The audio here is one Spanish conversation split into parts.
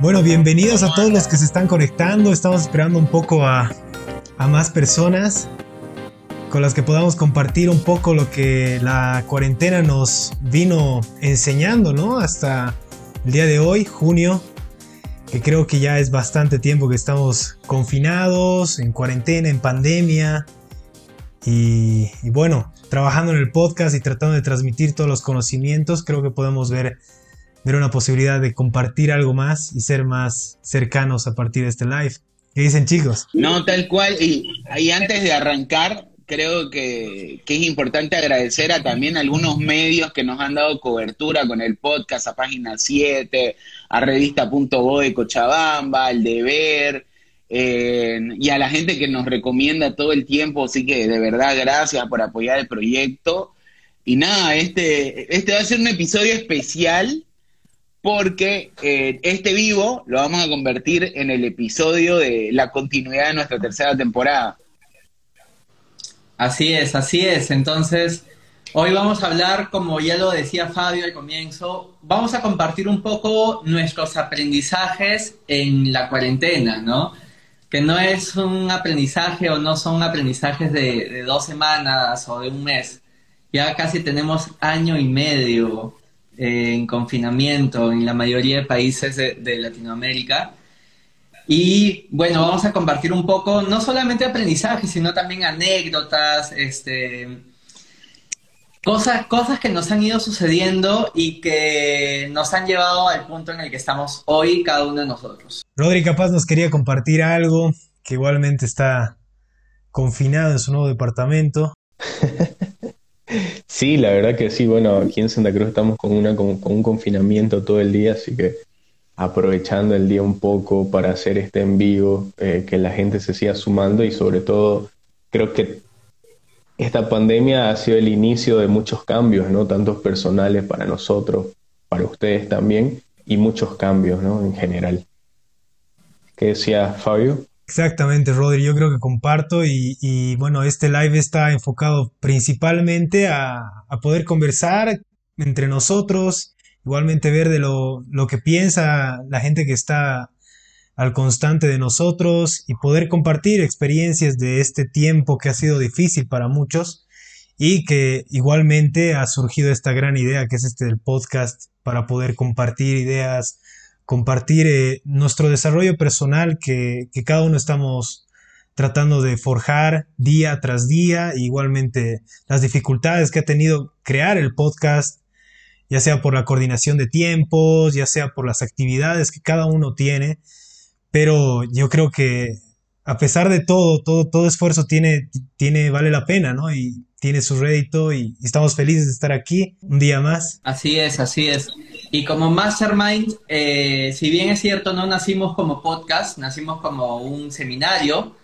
Bueno, bienvenidos a todos los que se están conectando. Estamos esperando un poco a, a más personas con las que podamos compartir un poco lo que la cuarentena nos vino enseñando, ¿no? Hasta el día de hoy, junio, que creo que ya es bastante tiempo que estamos confinados, en cuarentena, en pandemia. Y, bueno, trabajando en el podcast y tratando de transmitir todos los conocimientos, creo que podemos ver, ver una posibilidad de compartir algo más y ser más cercanos a partir de este live. ¿Qué dicen chicos? No, tal cual. Y, y antes de arrancar, creo que, es importante agradecer a también algunos medios que nos han dado cobertura con el podcast, a Página 7, a Revista.bo de Cochabamba, al Deber, eh, y a la gente que nos recomienda todo el tiempo, así que de verdad gracias por apoyar el proyecto. Y nada, este, este va a ser un episodio especial porque eh, este vivo lo vamos a convertir en el episodio de la continuidad de nuestra tercera temporada. Así es, así es. Entonces, hoy vamos a hablar, como ya lo decía Fabio al comienzo, vamos a compartir un poco nuestros aprendizajes en la cuarentena, ¿no? Que no es un aprendizaje o no son aprendizajes de, dos semanas o de un mes. Ya casi tenemos año y medio en confinamiento en la mayoría de países de Latinoamérica. Y bueno, vamos a compartir un poco, no solamente aprendizaje, sino también anécdotas, este, cosas, cosas que nos han ido sucediendo y que nos han llevado al punto en el que estamos hoy cada uno de nosotros. Rodri capaz nos quería compartir algo que igualmente está confinado en su nuevo departamento. sí, la verdad que sí. Bueno, aquí en Santa Cruz estamos con, un confinamiento todo el día, así que aprovechando el día un poco para hacer este en vivo, eh, que la gente se siga sumando y sobre todo creo que esta pandemia ha sido el inicio de muchos cambios, ¿no? Tantos personales para nosotros, para ustedes también, y muchos cambios, ¿no? En general. ¿Qué decía Fabio? Exactamente, Rodri, yo creo que comparto y, bueno, este live está enfocado principalmente a, a poder conversar entre nosotros igualmente ver de lo, lo que piensa la gente que está al constante de nosotros y poder compartir experiencias de este tiempo que ha sido difícil para muchos y que igualmente ha surgido esta gran idea que es este del podcast para poder compartir ideas, compartir eh, nuestro desarrollo personal que, cada uno estamos tratando de forjar día tras día, igualmente las dificultades que ha tenido crear el podcast, ya sea por la coordinación de tiempos, ya sea por las actividades que cada uno tiene, pero yo creo que a pesar de todo, todo, todo esfuerzo tiene, tiene, vale la pena, ¿no? Y tiene su rédito y, estamos felices de estar aquí un día más. Así es, así es. Y como Mastermind, eh, si bien es cierto, no nacimos como podcast, nacimos como un seminario,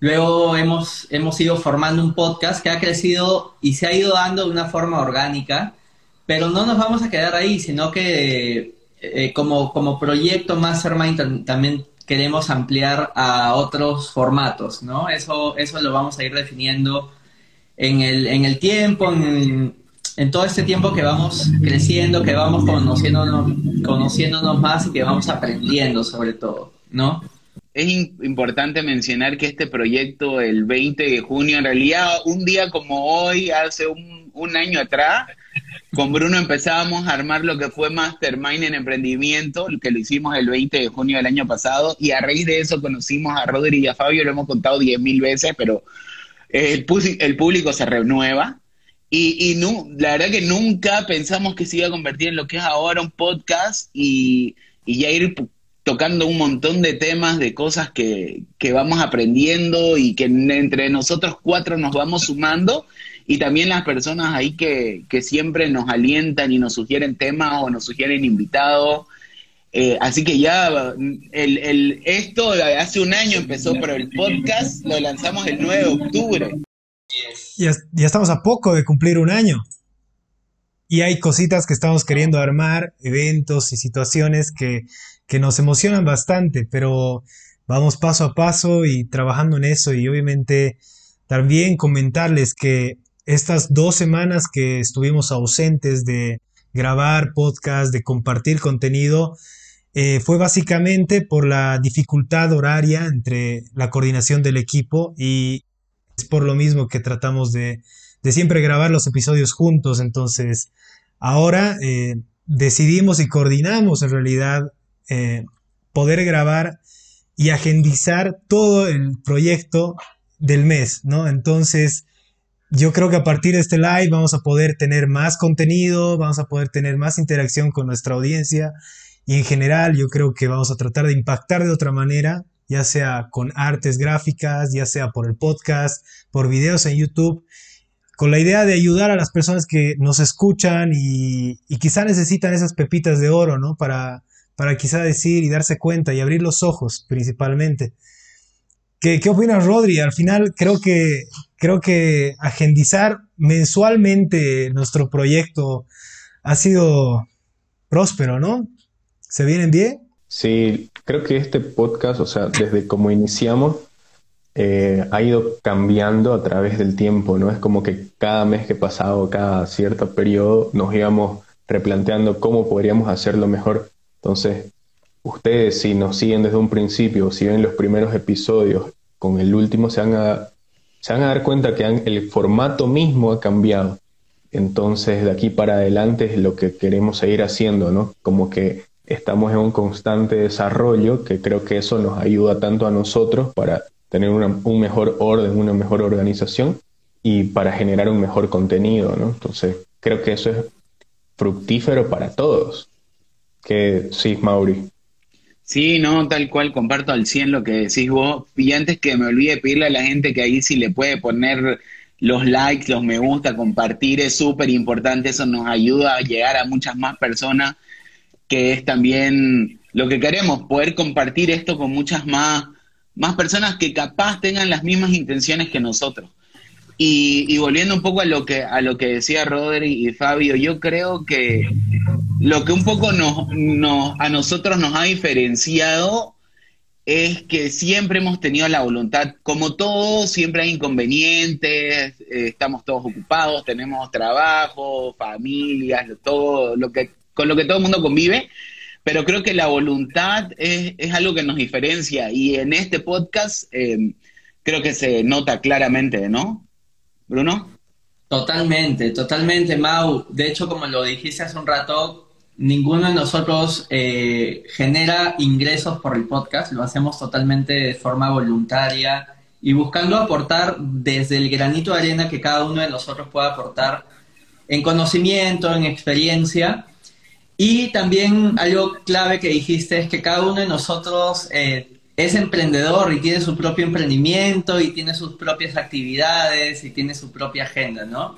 luego hemos, hemos ido formando un podcast que ha crecido y se ha ido dando de una forma orgánica pero no nos vamos a quedar ahí, sino que eh, como, como proyecto Mastermind también queremos ampliar a otros formatos, ¿no? Eso, eso lo vamos a ir definiendo en el, en el tiempo, en, en todo este tiempo que vamos creciendo, que vamos conociéndonos, conociéndonos más y que vamos aprendiendo sobre todo, ¿no? Es importante mencionar que este proyecto, el 20 de junio, en realidad un día como hoy, hace un, año atrás, con Bruno empezábamos a armar lo que fue Mastermind en Emprendimiento, que lo hicimos el 20 de junio del año pasado, y a raíz de eso conocimos a Rodri y a Fabio, lo hemos contado 10.000 veces, pero el, el público se renueva. Y, y no, la verdad que nunca pensamos que se iba a convertir en lo que es ahora un podcast y, ya ir tocando un montón de temas, de cosas que, que vamos aprendiendo y que entre nosotros cuatro nos vamos sumando y también las personas ahí que, siempre nos alientan y nos sugieren temas o nos sugieren invitados. Eh, así que ya el, el, esto hace un año empezó, pero el podcast lo lanzamos el 9 de octubre. Ya, estamos a poco de cumplir un año. Y hay cositas que estamos queriendo armar, eventos y situaciones que, que nos emocionan bastante, pero vamos paso a paso y trabajando en eso y obviamente también comentarles que estas dos semanas que estuvimos ausentes de grabar podcast, de compartir contenido, eh, fue básicamente por la dificultad horaria entre la coordinación del equipo y es por lo mismo que tratamos de, siempre grabar los episodios juntos. Entonces, ahora eh, decidimos y coordinamos en realidad eh, poder grabar y agendizar todo el proyecto del mes, ¿no? Entonces, yo creo que a partir de este live vamos a poder tener más contenido, vamos a poder tener más interacción con nuestra audiencia y en general yo creo que vamos a tratar de impactar de otra manera, ya sea con artes gráficas, ya sea por el podcast, por videos en YouTube, con la idea de ayudar a las personas que nos escuchan y, quizá necesitan esas pepitas de oro, ¿no? Para, para quizá decir y darse cuenta y abrir los ojos principalmente. ¿Qué, qué opinas, Rodri? Al final creo que creo que agendizar mensualmente nuestro proyecto ha sido próspero, ¿no? ¿Se vienen bien? Sí, creo que este podcast, o sea, desde como iniciamos, eh, ha ido cambiando a través del tiempo, ¿no? Es como que cada mes que pasaba cada cierto periodo nos íbamos replanteando cómo podríamos hacerlo mejor. Entonces, ustedes si nos siguen desde un principio, si ven los primeros episodios con el último, se van a se van a dar cuenta que el formato mismo ha cambiado. Entonces, de aquí para adelante es lo que queremos seguir haciendo, ¿no? Como que estamos en un constante desarrollo, que creo que eso nos ayuda tanto a nosotros para tener un mejor orden, una mejor organización y para generar un mejor contenido, ¿no? Entonces, creo que eso es fructífero para todos. Que sí, Mauri. Sí, no, tal cual, comparto al 100 lo que decís vos. Y antes que me olvide pedirle a la gente que ahí sí le puede poner los likes, los me gusta, compartir, es súper importante, eso nos ayuda a llegar a muchas más personas, que es también lo que queremos, poder compartir esto con muchas más, más personas que capaz tengan las mismas intenciones que nosotros. Y, volviendo un poco a lo que a lo que decía Rodri y Fabio, yo creo que lo que un poco nos, a nosotros nos ha diferenciado es que siempre hemos tenido la voluntad, como todos, siempre hay inconvenientes, eh, estamos todos ocupados, tenemos trabajo, familias, todo lo que con lo que todo el mundo convive, pero creo que la voluntad es, algo que nos diferencia y en este podcast eh, creo que se nota claramente, ¿no? Bruno. Totalmente, totalmente, Mau. De hecho, como lo dijiste hace un rato, ninguno de nosotros eh, genera ingresos por el podcast, lo hacemos totalmente de forma voluntaria y buscando aportar desde el granito de arena que cada uno de nosotros pueda aportar en conocimiento, en experiencia. Y también algo clave que dijiste es que cada uno de nosotros eh, es emprendedor y tiene su propio emprendimiento y tiene sus propias actividades y tiene su propia agenda, ¿no?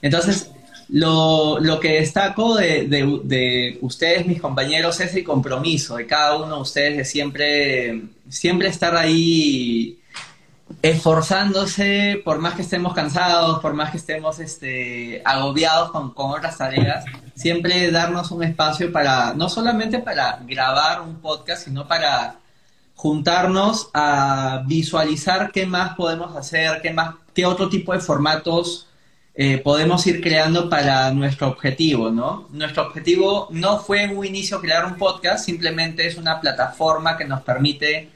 Entonces, lo, que destaco de, ustedes, mis compañeros, es el compromiso de cada uno de ustedes de siempre, siempre estar ahí esforzándose, por más que estemos cansados, por más que estemos este, agobiados con, con otras tareas, siempre darnos un espacio para, no solamente para grabar un podcast, sino para juntarnos a visualizar qué más podemos hacer, qué, más, qué otro tipo de formatos eh, podemos ir creando para nuestro objetivo, ¿no? Nuestro objetivo no fue en un inicio crear un podcast, simplemente es una plataforma que nos permite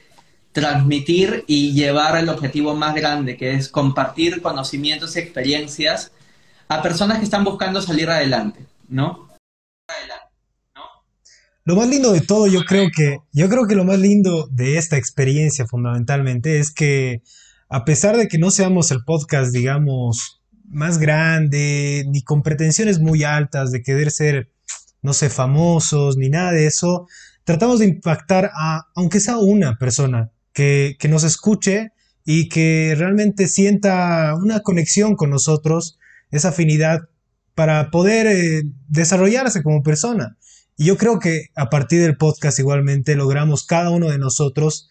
transmitir y llevar el objetivo más grande, que es compartir conocimientos y experiencias a personas que están buscando salir adelante, ¿no? Lo más lindo de todo, yo creo que, yo creo que lo más lindo de esta experiencia fundamentalmente es que a pesar de que no seamos el podcast, digamos, más grande, ni con pretensiones muy altas de querer ser, no sé, famosos, ni nada de eso, tratamos de impactar a, aunque sea una persona, que, que nos escuche y que realmente sienta una conexión con nosotros, esa afinidad para poder eh, desarrollarse como persona. Y yo creo que a partir del podcast igualmente logramos cada uno de nosotros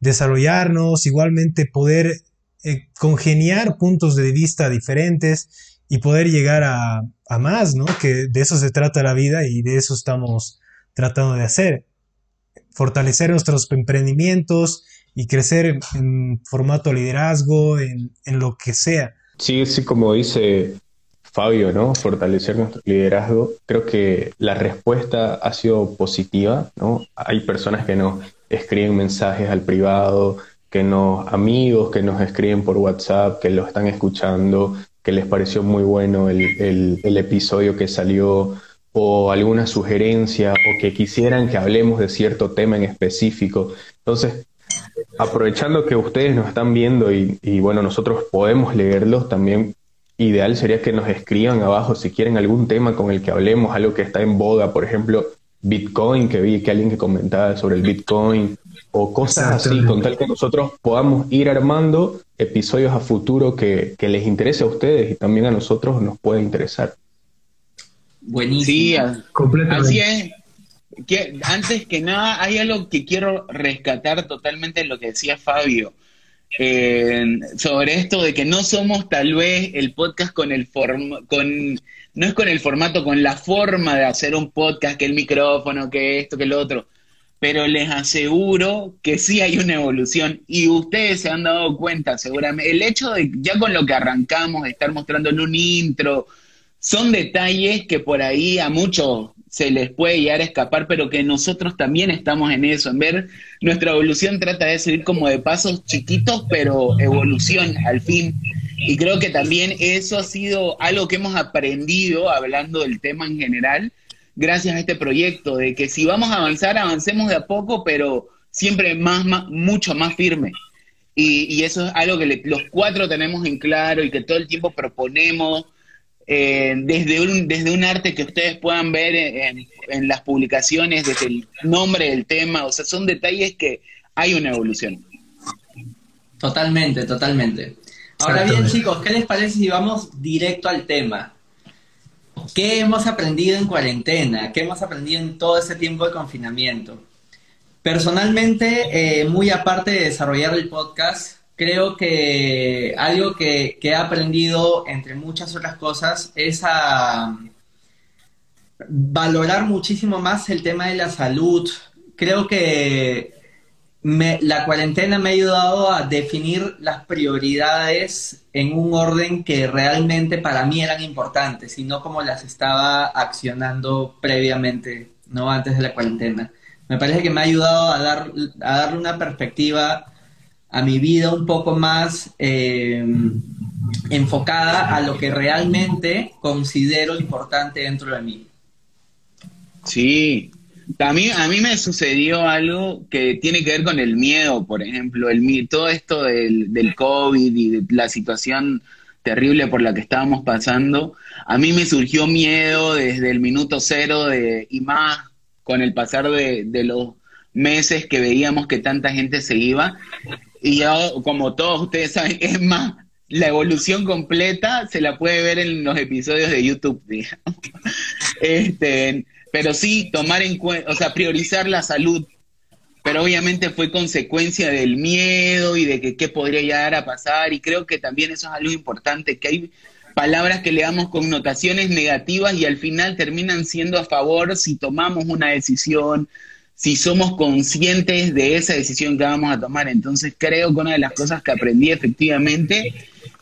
desarrollarnos, igualmente poder eh, congeniar puntos de vista diferentes y poder llegar a, más, ¿no? Que de eso se trata la vida y de eso estamos tratando de hacer. Fortalecer nuestros emprendimientos y crecer en, formato liderazgo, en, en, lo que sea. Sí, sí, como dice Fabio, ¿no? Fortalecer nuestro liderazgo. Creo que la respuesta ha sido positiva, ¿no? Hay personas que nos escriben mensajes al privado, que nos, amigos que nos escriben por WhatsApp, que lo están escuchando, que les pareció muy bueno el, el episodio que salió, o alguna sugerencia, o que quisieran que hablemos de cierto tema en específico. Entonces, aprovechando que ustedes nos están viendo y, bueno, nosotros podemos leerlos, también ideal sería que nos escriban abajo si quieren algún tema con el que hablemos, algo que está en boga, por ejemplo, Bitcoin, que vi que alguien que comentaba sobre el Bitcoin, o cosas así, con tal que nosotros podamos ir armando episodios a futuro que, que les interese a ustedes y también a nosotros nos puede interesar. Buenísimo. Sí, completamente. Así es que, antes que nada, hay algo que quiero rescatar totalmente lo que decía Fabio. Eh, sobre esto de que no somos tal vez el podcast con el form con no es con el formato, con la forma de hacer un podcast, que el micrófono, que esto, que lo otro. Pero les aseguro que sí hay una evolución y ustedes se han dado cuenta seguramente. El hecho de ya con lo que arrancamos, estar mostrando en un intro, son detalles que por ahí a muchos se les puede llegar a escapar, pero que nosotros también estamos en eso, en ver nuestra evolución trata de seguir como de pasos chiquitos, pero evolución al fin. Y creo que también eso ha sido algo que hemos aprendido hablando del tema en general, gracias a este proyecto, de que si vamos a avanzar, avancemos de a poco, pero siempre más, mucho más firme. Y, eso es algo que los cuatro tenemos en claro y que todo el tiempo proponemos eh, desde, un, desde un arte que ustedes puedan ver en, las publicaciones, desde el nombre del tema, o sea, son detalles que hay una evolución. Totalmente, totalmente. Ahora bien, chicos, ¿qué les parece si vamos directo al tema? ¿Qué hemos aprendido en cuarentena? ¿Qué hemos aprendido en todo ese tiempo de confinamiento? Personalmente, eh, muy aparte de desarrollar el podcast, creo que algo que, he aprendido, entre muchas otras cosas, es a valorar muchísimo más el tema de la salud. Creo que la cuarentena me ha ayudado a definir las prioridades en un orden que realmente para mí eran importantes y no como las estaba accionando previamente, no antes de la cuarentena. Me parece que me ha ayudado a, dar, a darle una perspectiva a mi vida un poco más eh, enfocada a lo que realmente considero importante dentro de mí. Sí, a mí, a mí me sucedió algo que tiene que ver con el miedo, por ejemplo, el, todo esto del, del COVID y de la situación terrible por la que estábamos pasando, a mí me surgió miedo desde el minuto cero de, y más con el pasar de, de los meses que veíamos que tanta gente se iba. Y yo, como todos ustedes saben, es más, la evolución completa se la puede ver en los episodios de YouTube, digamos. Este, pero sí, tomar en cuenta, o sea, priorizar la salud. Pero obviamente fue consecuencia del miedo y de que qué podría llegar a pasar. Y creo que también eso es algo importante, que hay palabras que le damos connotaciones negativas y al final terminan siendo a favor si tomamos una decisión, si somos conscientes de esa decisión que vamos a tomar. Entonces creo que una de las cosas que aprendí efectivamente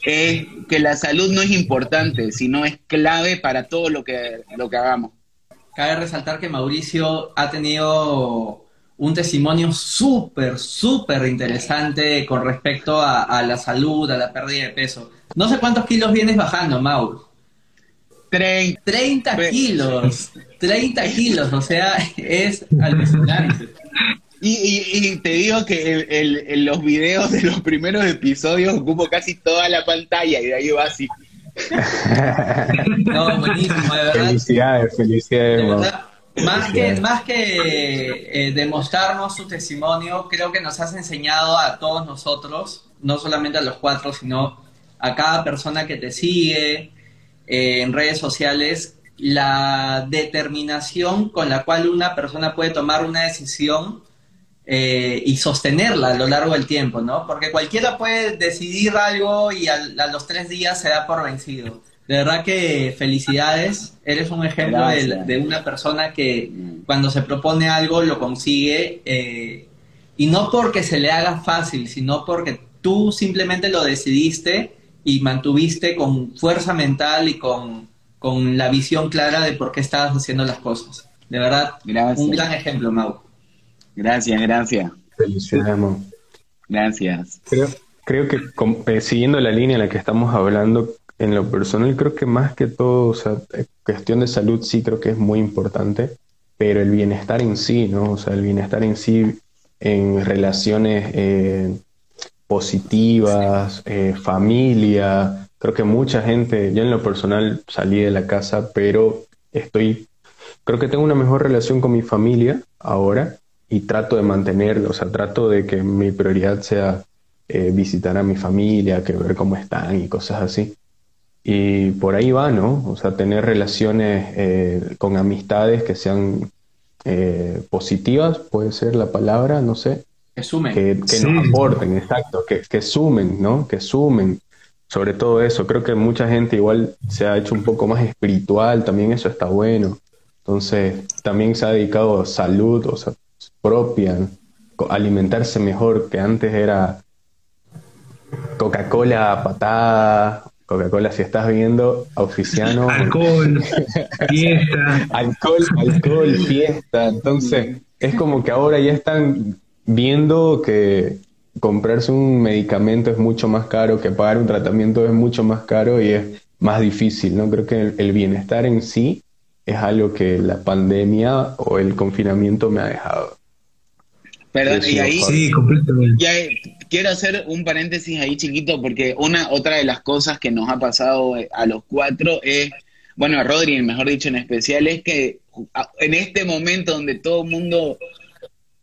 es que la salud no es importante, sino es clave para todo lo que, lo que hagamos. Cabe resaltar que Mauricio ha tenido un testimonio súper, súper interesante con respecto a, a, la salud, a la pérdida de peso. No sé cuántos kilos vienes bajando, Mauro. 30, kilos. 30 kilos, o sea, es alucinante. Y, te digo que en los videos de los primeros episodios ocupo casi toda la pantalla y de ahí va así. no, buenísimo, de verdad. Felicidades, felicidades. más que, más que eh, demostrarnos su testimonio, creo que nos has enseñado a todos nosotros, no solamente a los cuatro, sino a cada persona que te sigue, eh, en redes sociales la determinación con la cual una persona puede tomar una decisión eh, y sostenerla a lo largo del tiempo, ¿no? Porque cualquiera puede decidir algo y a, los tres días se da por vencido. De verdad que felicidades, eres un ejemplo de, una persona que cuando se propone algo lo consigue eh, y no porque se le haga fácil, sino porque tú simplemente lo decidiste y mantuviste con fuerza mental y con, con la visión clara de por qué estabas haciendo las cosas. De verdad, un gran ejemplo, Mau. Gracias, gracias. Felicidades, Mau. Gracias. Creo, creo que eh, siguiendo la línea en la que estamos hablando, en lo personal creo que más que todo, o sea, eh, cuestión de salud sí creo que es muy importante, pero el bienestar en sí, ¿no? O sea, el bienestar en sí en relaciones eh, positivas, familia, creo que mucha gente, yo en lo personal salí de la casa, pero estoy, creo que tengo una mejor relación con mi familia ahora y trato de mantenerlo, o sea, trato de que mi prioridad sea eh, visitar a mi familia, que ver cómo están y cosas así. Y por ahí va, ¿no? O sea, tener relaciones eh, con amistades que sean eh, positivas, puede ser la palabra, no sé. Que sumen. Que, nos aporten, exacto, que, que sumen, ¿no? Que sumen. Sobre todo eso, creo que mucha gente igual se ha hecho un poco más espiritual, también eso está bueno. Entonces, también se ha dedicado a salud, o sea, propia, alimentarse mejor, que antes era Coca-Cola patada, Coca-Cola si estás viendo, oficiano. alcohol, fiesta. alcohol, alcohol, fiesta. Entonces, es como que ahora ya están viendo que comprarse un medicamento es mucho más caro, que pagar un tratamiento es mucho más caro y es más difícil, ¿no? Creo que el bienestar en sí es algo que la pandemia o el confinamiento me ha dejado. Perdón, y ahí sí, completamente. Quiero hacer un paréntesis ahí chiquito porque una otra de las cosas que nos ha pasado a los cuatro es, bueno, a Rodri, mejor dicho en especial, es que en este momento donde todo el mundo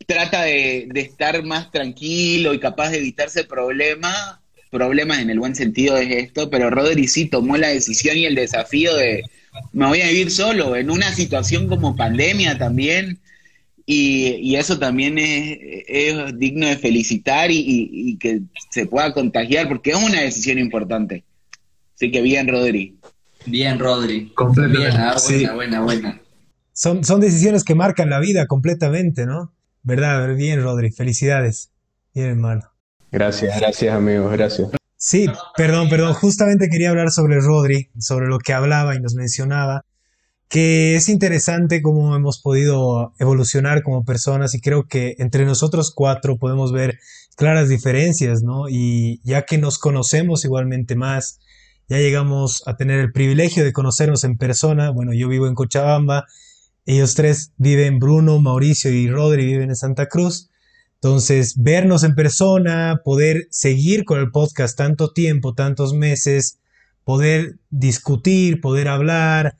trata de, estar más tranquilo y capaz de evitarse problemas, problemas en el buen sentido es esto, pero Rodri sí tomó la decisión y el desafío de me voy a vivir solo en una situación como pandemia también y, eso también es, digno de felicitar y, que se pueda contagiar, porque es una decisión importante. Así que bien, Rodri. Bien, Rodri. Completamente. Ah, buena, buena, buena. Son, son decisiones que marcan la vida completamente, ¿no? ¿Verdad? Bien, Rodri. Felicidades. Bien, hermano. Gracias, gracias, amigos. Gracias. Sí, perdón, perdón. Justamente quería hablar sobre Rodri, sobre lo que hablaba y nos mencionaba que es interesante cómo hemos podido evolucionar como personas y creo que entre nosotros cuatro podemos ver claras diferencias, ¿no? Y ya que nos conocemos igualmente más, ya llegamos a tener el privilegio de conocernos en persona, bueno, yo vivo en Cochabamba, ellos tres viven, Bruno, Mauricio y Rodri viven en Santa Cruz, entonces vernos en persona, poder seguir con el podcast tanto tiempo, tantos meses, poder discutir, poder hablar,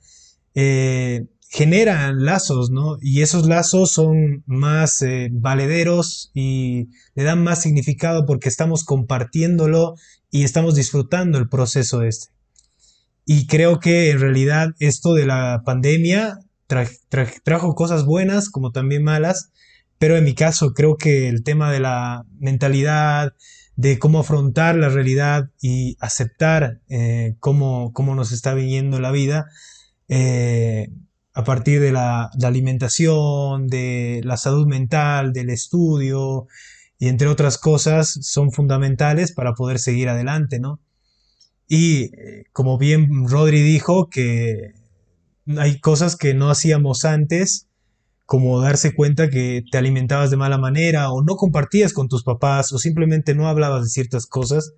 eh, generan lazos, ¿no? Y esos lazos son más eh, valederos y le dan más significado porque estamos compartiéndolo y estamos disfrutando el proceso este. Y creo que en realidad esto de la pandemia trajo cosas buenas como también malas, pero en mi caso creo que el tema de la mentalidad, de cómo afrontar la realidad y aceptar eh, cómo, cómo nos está viniendo la vida, eh, a partir de la, alimentación, de la salud mental, del estudio y entre otras cosas son fundamentales para poder seguir adelante, ¿no? Y eh, como bien Rodri dijo, que hay cosas que no hacíamos antes, como darse cuenta que te alimentabas de mala manera o no compartías con tus papás o simplemente no hablabas de ciertas cosas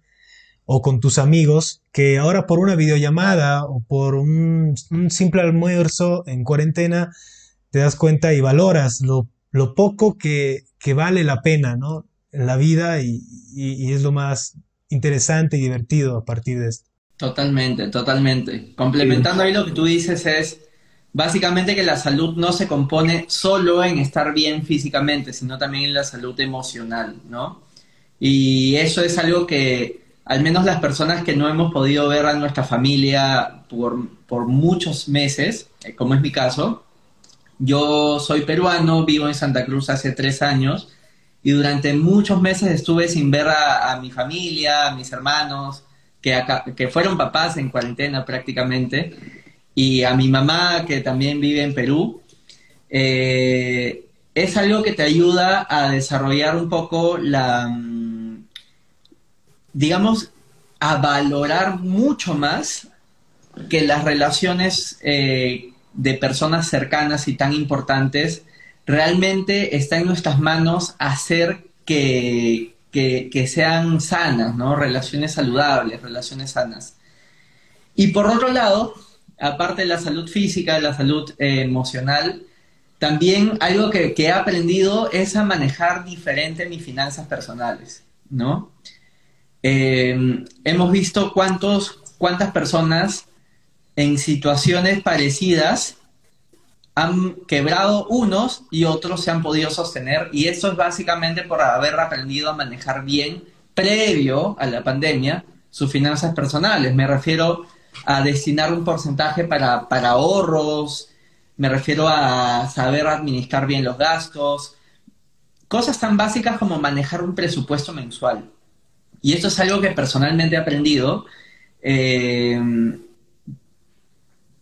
o con tus amigos que ahora por una videollamada o por un, simple almuerzo en cuarentena te das cuenta y valoras lo, poco que, vale la pena ¿no? la vida y, es lo más interesante y divertido a partir de esto. Totalmente, totalmente. Complementando ahí lo que tú dices es básicamente que la salud no se compone solo en estar bien físicamente, sino también en la salud emocional, ¿no? Y eso es algo que al menos las personas que no hemos podido ver a nuestra familia por, muchos meses, eh, como es mi caso, yo soy peruano, vivo en Santa Cruz hace tres años y durante muchos meses estuve sin ver a, mi familia, a mis hermanos, que, que fueron papás en cuarentena prácticamente, y a mi mamá que también vive en Perú. Eh, es algo que te ayuda a desarrollar un poco la digamos, a valorar mucho más que las relaciones eh, de personas cercanas y tan importantes, realmente está en nuestras manos hacer que, que, sean sanas, ¿no? Relaciones saludables, relaciones sanas. Y por otro lado, aparte de la salud física, de la salud eh, emocional, también algo que, he aprendido es a manejar diferente mis finanzas personales, ¿no? Eh, hemos visto cuántos, cuántas personas en situaciones parecidas han quebrado unos y otros se han podido sostener y eso es básicamente por haber aprendido a manejar bien previo a la pandemia sus finanzas personales. Me refiero a destinar un porcentaje para, para ahorros, me refiero a saber administrar bien los gastos, cosas tan básicas como manejar un presupuesto mensual. Y esto es algo que personalmente he aprendido. Eh,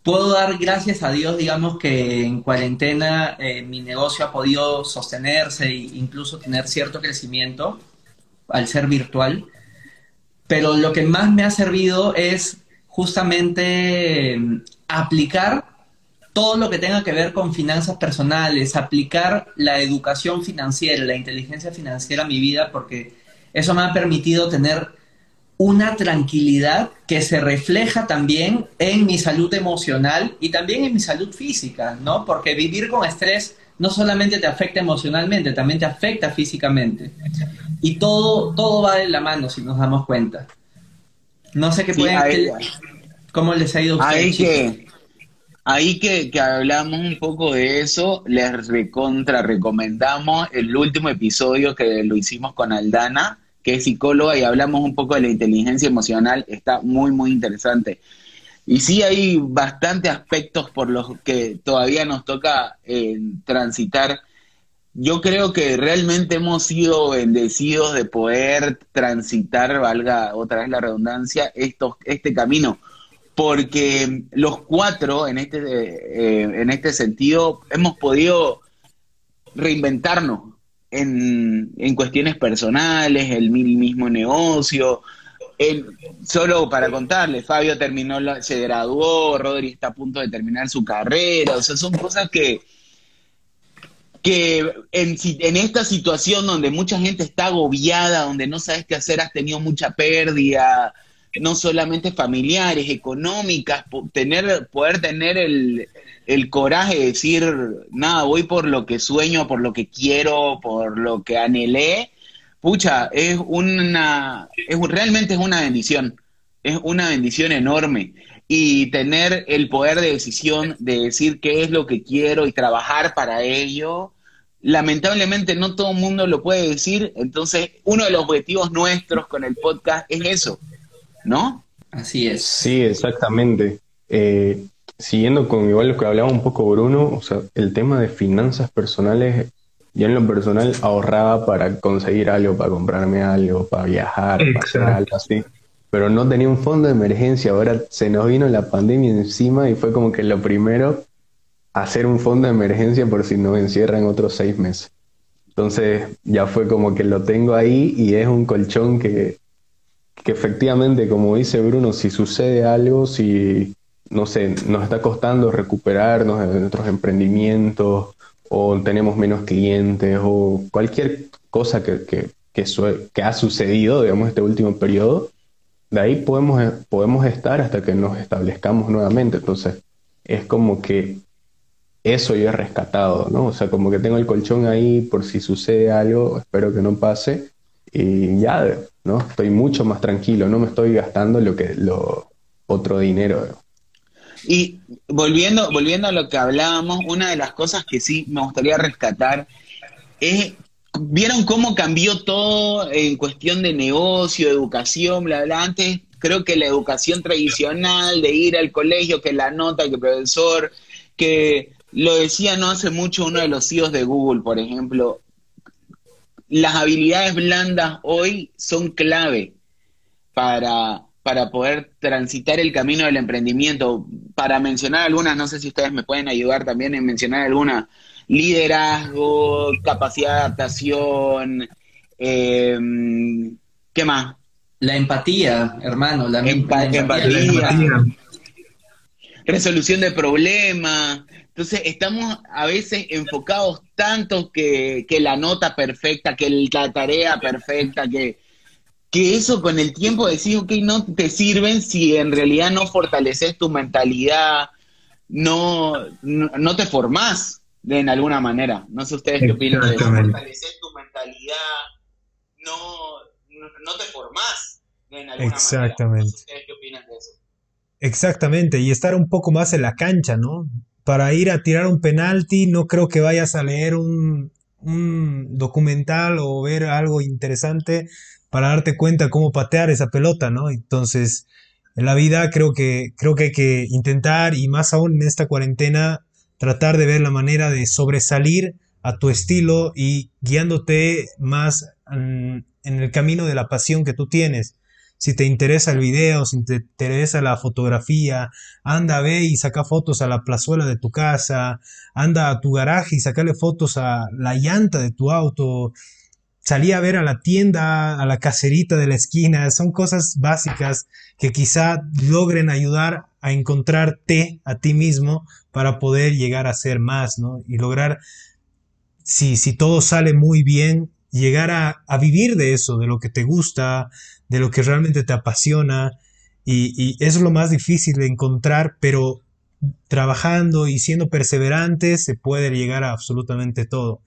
puedo dar gracias a Dios, digamos, que en cuarentena eh, mi negocio ha podido sostenerse e incluso tener cierto crecimiento al ser virtual. Pero lo que más me ha servido es justamente mm, aplicar todo lo que tenga que ver con finanzas personales, aplicar la educación financiera, la inteligencia financiera a mi vida, porque eso me ha permitido tener una tranquilidad que se refleja también en mi salud emocional y también en mi salud física, ¿no? Porque vivir con estrés no solamente te afecta emocionalmente, también te afecta físicamente. Y todo, todo va de la mano si nos damos cuenta. No sé qué pueden... ¿Cómo les ha ido a ustedes? Ahí que, ahí que, que hablamos un poco de eso, les recontra recomendamos el último episodio que lo hicimos con Aldana, que es psicóloga, y hablamos un poco de la inteligencia emocional, está muy, muy interesante. Y sí hay bastantes aspectos por los que todavía nos toca eh, transitar. Yo creo que realmente hemos sido bendecidos de poder transitar, valga otra vez la redundancia, estos, este camino, porque los cuatro en este, eh, en este sentido hemos podido reinventarnos, en, cuestiones personales, el mismo negocio. solo para contarles, Fabio terminó, se graduó, Rodri está a punto de terminar su carrera, o sea, son cosas que, que en, en, esta situación donde mucha gente está agobiada, donde no sabes qué hacer, has tenido mucha pérdida, no solamente familiares, económicas, tener, poder tener el, el coraje de decir, nada, voy por lo que sueño, por lo que quiero, por lo que anhelé, pucha, es una, es, realmente es una bendición, es una bendición enorme. Y tener el poder de decisión de decir qué es lo que quiero y trabajar para ello, lamentablemente no todo el mundo lo puede decir, entonces uno de los objetivos nuestros con el podcast es eso, ¿no? Así es. Sí, exactamente. Eh, siguiendo con igual lo que hablaba un poco Bruno, o sea, el tema de finanzas personales, yo en lo personal ahorraba para conseguir algo, para comprarme algo, para viajar, para hacer algo así. Pero no tenía un fondo de emergencia, ahora se nos vino la pandemia encima y fue como que lo primero, hacer un fondo de emergencia por si nos encierran otros seis meses. Entonces ya fue como que lo tengo ahí y es un colchón que, que efectivamente, como dice Bruno, si sucede algo, si no sé, nos está costando recuperarnos de nuestros emprendimientos o tenemos menos clientes o cualquier cosa que, que, que, ha sucedido, digamos, este último periodo, de ahí podemos, podemos estar hasta que nos establezcamos nuevamente. Entonces, es como que eso yo he rescatado, ¿no? O sea, como que tengo el colchón ahí por si sucede algo, espero que no pase, y ya, ¿no? Estoy mucho más tranquilo, no me estoy gastando lo que lo otro dinero. Y volviendo, volviendo a lo que hablábamos, una de las cosas que sí me gustaría rescatar es, ¿vieron cómo cambió todo en cuestión de negocio, educación, bla, bla? Antes creo que la educación tradicional de ir al colegio, que la nota, que el profesor, que lo decía no hace mucho uno de los CEOs de Google, por ejemplo, las habilidades blandas hoy son clave para para poder transitar el camino del emprendimiento. Para mencionar algunas, no sé si ustedes me pueden ayudar también en mencionar algunas, liderazgo, capacidad de adaptación, em, ¿qué más? La empatía, hermano, la, empatía. Resolución de problemas. Entonces, estamos a veces enfocados tanto que, que la nota perfecta, que la tarea perfecta, que, que eso con el tiempo decís, ok, no te sirven si en realidad no fortaleces tu mentalidad, no, no, te formás de, en alguna manera. No sé ustedes qué opinan de eso. Fortaleces tu mentalidad, no, no, te formás de, en alguna Exactamente. manera. No sé ustedes qué opinan de eso. Exactamente, y estar un poco más en la cancha, ¿no? Para ir a tirar un penalti, no creo que vayas a leer un, un documental o ver algo interesante para darte cuenta cómo patear esa pelota, ¿no? Entonces, en la vida creo que, creo que hay que intentar, y más aún en esta cuarentena, tratar de ver la manera de sobresalir a tu estilo y guiándote más en, el camino de la pasión que tú tienes. Si te interesa el video, si te interesa la fotografía, anda, ve y saca fotos a la plazuela de tu casa, anda a tu garaje y sacale fotos a la llanta de tu auto, salí a ver a la tienda, a la caserita de la esquina, son cosas básicas que quizá logren ayudar a encontrarte a ti mismo para poder llegar a ser más, ¿no? Y lograr, si, si todo sale muy bien, llegar a, vivir de eso, de lo que te gusta, de lo que realmente te apasiona. Y, y eso es lo más difícil de encontrar, pero trabajando y siendo perseverante se puede llegar a absolutamente todo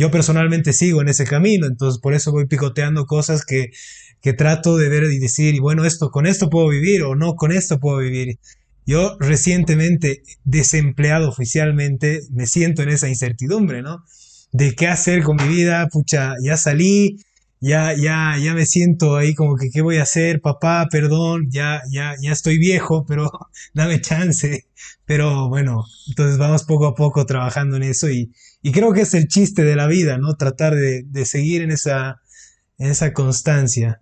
yo personalmente sigo en ese camino, entonces por eso voy picoteando cosas que, que trato de ver y decir, y bueno, esto, con esto puedo vivir o no, con esto puedo vivir. Yo recientemente, desempleado oficialmente, me siento en esa incertidumbre, ¿no? De qué hacer con mi vida, pucha, ya salí, ya, ya, ya me siento ahí como que qué voy a hacer, papá, perdón, ya, ya, ya estoy viejo, pero dame chance. Pero bueno, entonces vamos poco a poco trabajando en eso y, y creo que es el chiste de la vida, ¿no? Tratar de, de seguir en esa, en esa constancia.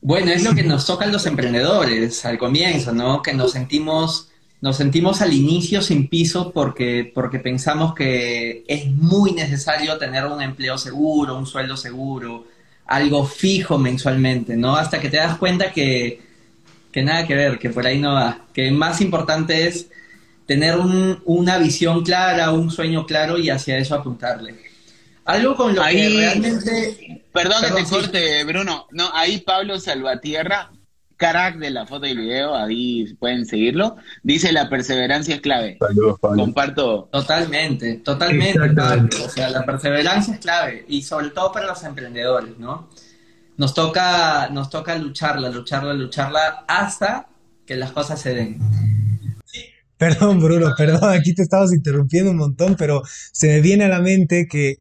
Bueno, es lo que nos toca a los emprendedores al comienzo, ¿no? Que nos sentimos, nos sentimos al inicio sin piso porque, porque pensamos que es muy necesario tener un empleo seguro, un sueldo seguro, algo fijo mensualmente, ¿no? Hasta que te das cuenta que, que nada que ver, que por ahí no va, que más importante es tener una visión clara, un sueño claro y hacia eso apuntarle. Algo con lo que realmente... Perdón, que te corte, Bruno. No, ahí Pablo Salvatierra, crack de la foto y el video, ahí pueden seguirlo. Dice la perseverancia es clave. Saludos, Pablo. Comparto. Totalmente, totalmente. O sea, la perseverancia es clave y sobre todo para los emprendedores, ¿no? Nos toca, nos toca lucharla, lucharla, lucharla hasta que las cosas se den. Perdón, Bruno, perdón, aquí te estabas interrumpiendo un montón, pero se me viene a la mente que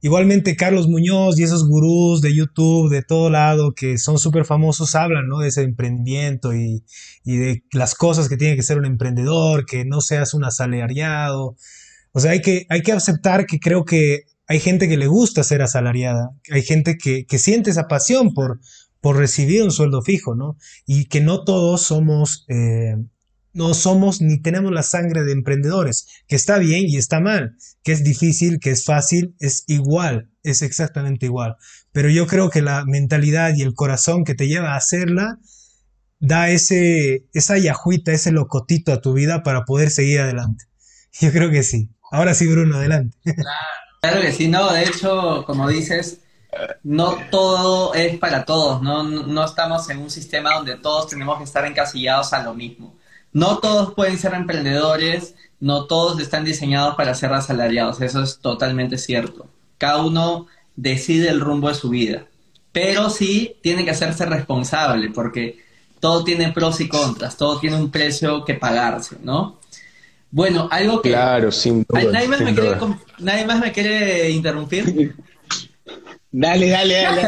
igualmente Carlos Muñoz y esos gurús de YouTube, de todo lado, que son súper famosos, hablan ¿no? de ese emprendimiento y, y, de las cosas que tiene que ser un emprendedor, que no seas un asalariado. O sea, hay que, hay que aceptar que creo que hay gente que le gusta ser asalariada, hay gente que, que siente esa pasión por, por recibir un sueldo fijo, ¿no? Y que no todos somos... Eh, no somos ni tenemos la sangre de emprendedores, que está bien y está mal, que es difícil, que es fácil, es igual, es exactamente igual. Pero yo creo que la mentalidad y el corazón que te lleva a hacerla da ese, esa yajuita, ese locotito a tu vida para poder seguir adelante. Yo creo que sí. Ahora sí, Bruno, adelante. Claro, que sí, no, de hecho, como dices, no todo es para todos, ¿no? no estamos en un sistema donde todos tenemos que estar encasillados a lo mismo no todos pueden ser emprendedores, no todos están diseñados para ser asalariados, eso es totalmente cierto. Cada uno decide el rumbo de su vida, pero sí tiene que hacerse responsable porque todo tiene pros y contras, todo tiene un precio que pagarse, ¿no? Bueno, algo que... Claro, sin duda. ¿Nadie más, me, quiere, ¿nadie más me quiere interrumpir? Dale, dale, dale.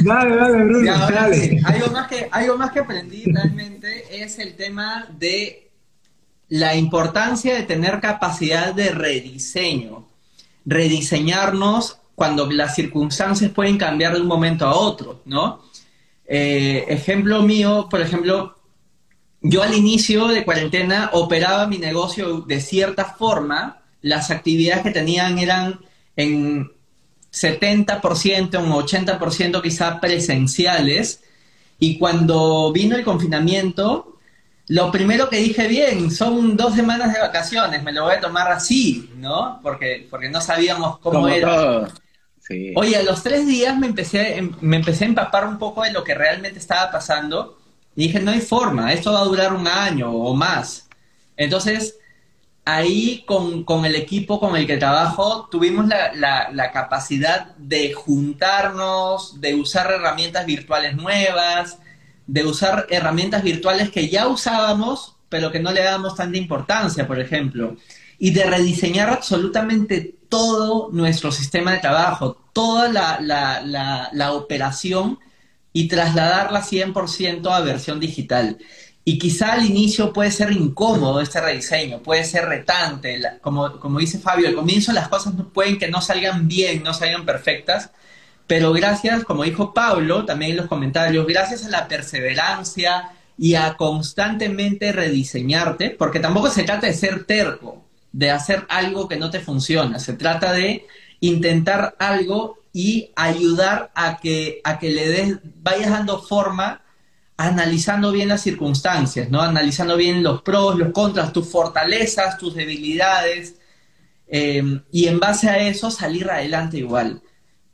dale, dale, Bruno, dale. Algo, más que, algo más que aprendí realmente es el tema de la importancia de tener capacidad de rediseño. Rediseñarnos cuando las circunstancias pueden cambiar de un momento a otro, ¿no? Eh, ejemplo mío, por ejemplo, yo al inicio de cuarentena operaba mi negocio de cierta forma, las actividades que tenían eran en 70%, un 80% quizá presenciales. Y cuando vino el confinamiento, lo primero que dije, bien, son dos semanas de vacaciones, me lo voy a tomar así, ¿no? Porque, porque no sabíamos cómo era. Oye, a los tres días me empecé, em, me empecé a empapar un poco de lo que realmente estaba pasando y dije, no hay forma, esto va a durar un año o más. Entonces, ahí con, el equipo con el que trabajo tuvimos la, capacidad de juntarnos, de usar herramientas virtuales nuevas, de usar herramientas virtuales que ya usábamos, pero que no le dábamos tanta importancia, por ejemplo, y de rediseñar absolutamente todo nuestro sistema de trabajo, toda la, operación y trasladarla 100% a versión digital. Y quizá al inicio puede ser incómodo este rediseño, puede ser retante, como, como dice Fabio, al comienzo las cosas pueden que no salgan bien, no salgan perfectas, pero gracias, como dijo Pablo también en los comentarios, gracias a la perseverancia y a constantemente rediseñarte, porque tampoco se trata de ser terco, de hacer algo que no te funciona, se trata de intentar algo y ayudar a que, a que le des, vayas dando forma analizando bien las circunstancias, ¿no? Analizando bien los pros, los contras, tus fortalezas, tus debilidades, eh, y en base a eso salir adelante igual.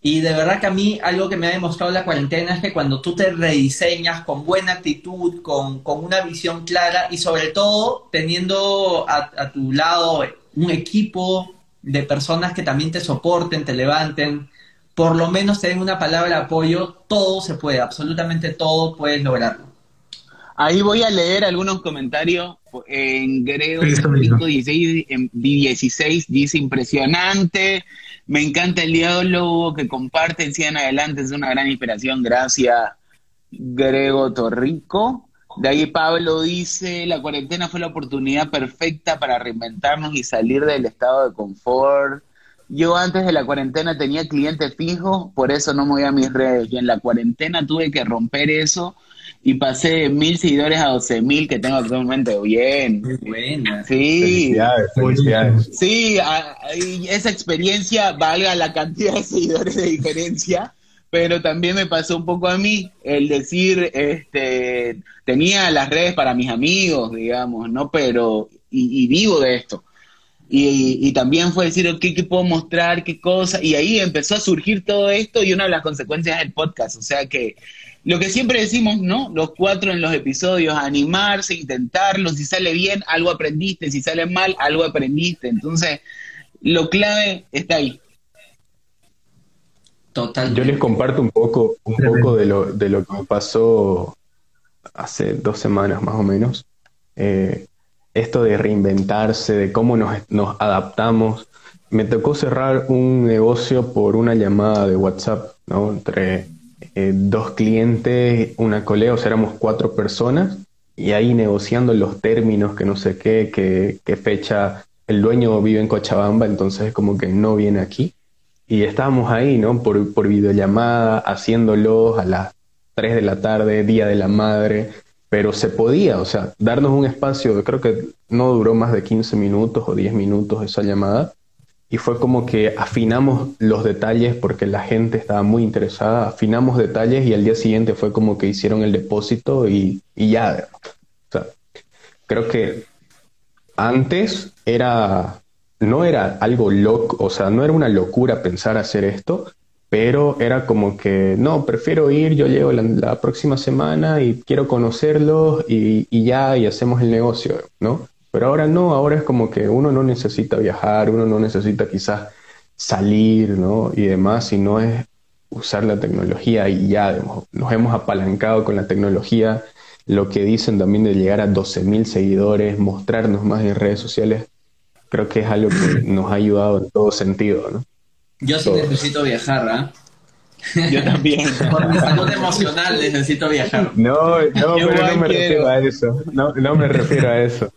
Y de verdad que a mí algo que me ha demostrado la cuarentena es que cuando tú te rediseñas con buena actitud, con, una visión clara y sobre todo teniendo a, a, tu lado un equipo de personas que también te soporten, te levanten, por lo menos te den una palabra de apoyo, todo se puede, absolutamente todo puedes lograrlo. Ahí voy a leer algunos comentarios. En Grego 16, en 16 dice impresionante. Me encanta el diálogo que comparten, sigan adelante, es una gran inspiración. Gracias, Grego Torrico. De ahí Pablo dice, la cuarentena fue la oportunidad perfecta para reinventarnos y salir del estado de confort. Yo antes de la cuarentena tenía clientes fijos, por eso no me voy a mis redes. Y en la cuarentena tuve que romper eso y pasé de mil seguidores a doce mil que tengo actualmente. Bien. Buena. Sí. Sí, esa experiencia valga la cantidad de seguidores de diferencia, pero también me pasó un poco a mí el decir, este, tenía las redes para mis amigos, digamos, ¿no? Pero, y vivo de esto y, también fue decir, ¿qué, ¿qué, puedo mostrar? ¿Qué cosa? Y ahí empezó a surgir todo esto y una de las consecuencias del podcast. O sea que lo que siempre decimos, ¿no? Los cuatro en los episodios, animarse, intentarlo. Si sale bien, algo aprendiste. Si sale mal, algo aprendiste. Entonces, lo clave está ahí. Total. Yo les comparto un poco, un poco de lo, de lo que me pasó hace dos semanas más o menos. Eh, esto de reinventarse, de cómo nos, adaptamos. Me tocó cerrar un negocio por una llamada de WhatsApp, ¿no? Entre eh, dos clientes, una colega, o sea, éramos cuatro personas, y ahí negociando los términos, que no sé qué, qué, fecha. El dueño vive en Cochabamba, entonces como que no viene aquí. Y estábamos ahí, ¿no? Por, por videollamada, haciéndolos a las 3 de la tarde, Día de la Madre, pero se podía, o sea, darnos un espacio, creo que no duró más de 15 minutos o 10 minutos esa llamada, y fue como que afinamos los detalles porque la gente estaba muy interesada, afinamos detalles y al día siguiente fue como que hicieron el depósito y, y ya. O sea, creo que antes era, no era algo loco, o sea, no era una locura pensar hacer esto, pero era como que, no, prefiero ir, yo llego la, próxima semana y quiero conocerlos y, ya, y hacemos el negocio, ¿no? Pero ahora no, ahora es como que uno no necesita viajar, uno no necesita quizás salir, ¿no? Y demás, sino es usar la tecnología y ya nos hemos apalancado con la tecnología, lo que dicen también de llegar a 12.000 seguidores, mostrarnos más en redes sociales, creo que es algo que nos ha ayudado en todo sentido, ¿no? Yo sí necesito viajar, ¿ah? Yo también. Por mi salud emocional necesito viajar. No, no, pero no me refiero a eso. No, no me refiero a eso.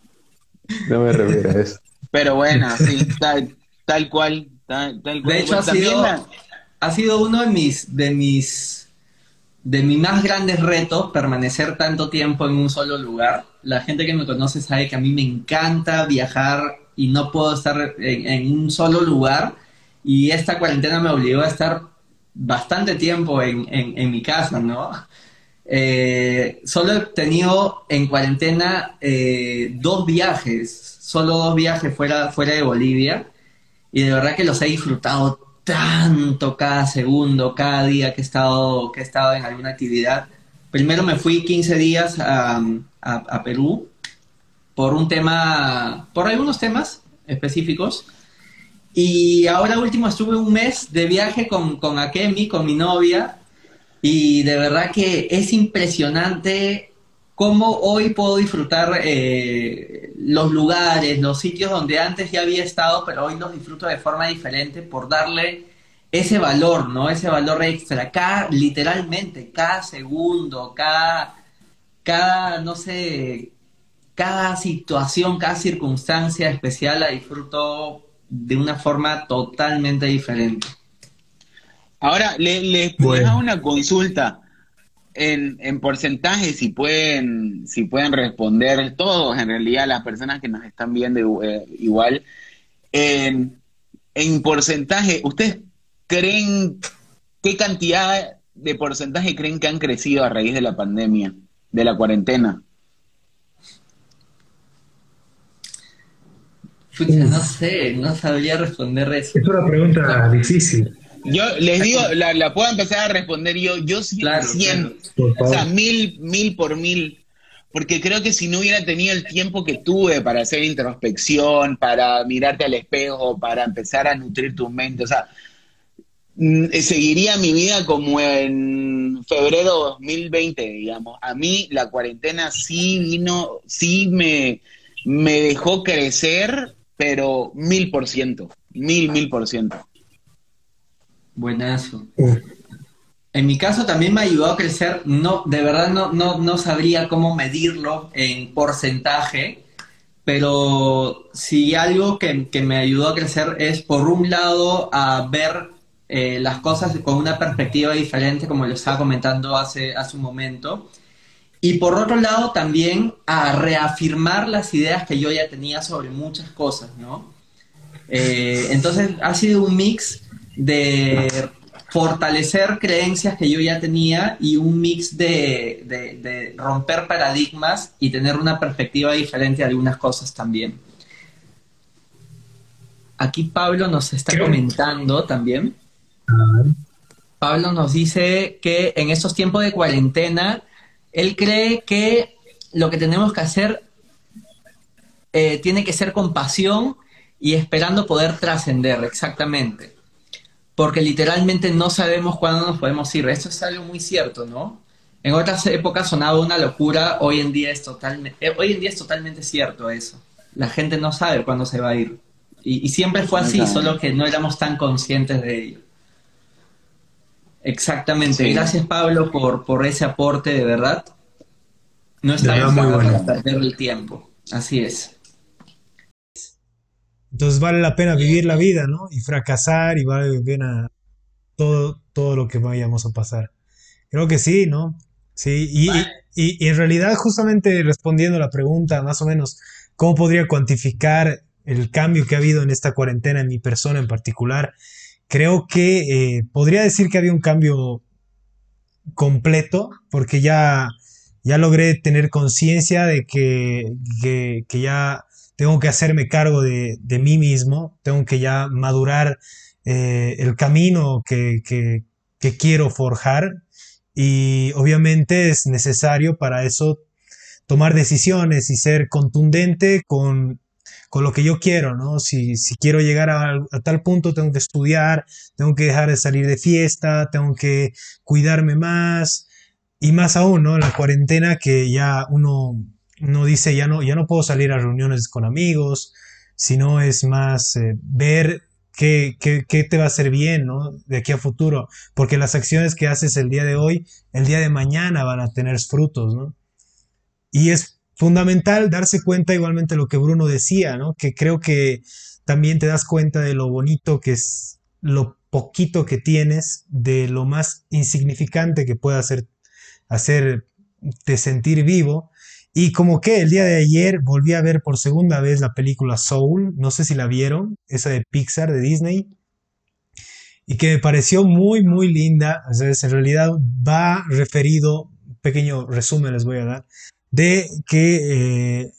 No me refiero a eso. Pero bueno, sí, tal, tal cual. Tal, cual. De hecho, ha sido, ha sido uno de mis, de mis de mis más grandes retos permanecer tanto tiempo en un solo lugar. La gente que me conoce sabe que a mí me encanta viajar y no puedo estar en un solo lugar y esta cuarentena me obligó a estar bastante tiempo en, en, mi casa, ¿no? Eh, solo he tenido en cuarentena eh, dos viajes, solo dos viajes fuera, fuera de Bolivia, y de verdad que los he disfrutado tanto cada segundo, cada día que he estado, que he estado en alguna actividad. Primero me fui 15 días a, a, Perú por un tema, por algunos temas específicos. Y ahora último estuve un mes de viaje con, con Akemi, con mi novia, y de verdad que es impresionante cómo hoy puedo disfrutar eh, los lugares, los sitios donde antes ya había estado, pero hoy los disfruto de forma diferente por darle ese valor, ¿no? Ese valor extra. Cada, literalmente, cada segundo, cada, cada, no sé, cada situación, cada circunstancia especial la disfruto de una forma totalmente diferente. Ahora, les le, hago una consulta en, en porcentaje, si pueden, si pueden responder todos, en realidad las personas que nos están viendo eh, igual, en, en porcentaje, ¿ustedes creen, qué cantidad de porcentaje creen que han crecido a raíz de la pandemia, de la cuarentena? No sé, no sabría responder eso. Es una pregunta difícil. Yo les digo, la, puedo empezar a responder yo, yo sí, claro, o sea, mil, mil por mil, porque creo que si no hubiera tenido el tiempo que tuve para hacer introspección, para mirarte al espejo, para empezar a nutrir tu mente, o sea, mm, seguiría mi vida como en febrero 2020, digamos. A mí la cuarentena sí vino, sí me, me dejó crecer, pero mil por ciento, mil, mil por ciento. Buenazo. En mi caso también me ayudó a crecer, no, de verdad no, no, no sabría cómo medirlo en porcentaje, pero si algo que, me ayudó a crecer es, por un lado, a ver eh, las cosas con una perspectiva diferente, como lo estaba comentando hace, hace un momento, y por otro lado también a reafirmar las ideas que yo ya tenía sobre muchas cosas, ¿no? Eh, entonces ha sido un mix de fortalecer creencias que yo ya tenía y un mix de, romper paradigmas y tener una perspectiva diferente de algunas cosas también. Aquí Pablo nos está comentando también. Pablo nos dice que en estos tiempos de cuarentena, él cree que lo que tenemos que hacer eh, tiene que ser con pasión y esperando poder trascender, exactamente porque literalmente no sabemos cuándo nos podemos ir. Esto es algo muy cierto, ¿no? En otras épocas sonaba una locura, hoy en día es totalmente, eh, hoy en día es totalmente cierto eso. La gente no sabe cuándo se va a ir. Y, siempre fue así, solo que no éramos tan conscientes de ello. Exactamente. Gracias Pablo por, por ese aporte, de verdad. No está muy bueno. perder el tiempo. Así es. Entonces vale la pena vivir la vida, ¿no? Y fracasar y vale la pena todo, todo lo que vayamos a pasar. Creo que sí, ¿no? Sí, y, y, en realidad justamente respondiendo a la pregunta, más o menos, ¿cómo podría cuantificar el cambio que ha habido en esta cuarentena en mi persona en particular? Creo que eh, podría decir que había un cambio completo, porque ya, ya logré tener conciencia de que, que, que ya tengo que hacerme cargo de, mí mismo, tengo que ya madurar eh, el camino que, quiero forjar. Y obviamente es necesario para eso tomar decisiones y ser contundente con, lo que yo quiero, ¿no? Si, quiero llegar a, tal punto, tengo que estudiar, tengo que dejar de salir de fiesta, tengo que cuidarme más y más aún, ¿no? La cuarentena que ya uno no dice ya no, ya no puedo salir a reuniones con amigos, sino es más eh, ver qué, qué, te va a hacer bien, ¿no? De aquí a futuro, porque las acciones que haces el día de hoy, el día de mañana van a tener frutos, ¿no? Y es fundamental darse cuenta igualmente lo que Bruno decía, ¿no? Que creo que también te das cuenta de lo bonito que es lo poquito que tienes, de lo más insignificante que puede hacer, hacerte sentir vivo y como que el día de ayer volví a ver por segunda vez la película Soul, no sé si la vieron, esa de Pixar, de Disney. y que me pareció muy, muy linda. O en realidad va referido, pequeño resumen les voy a dar, de que... Eh,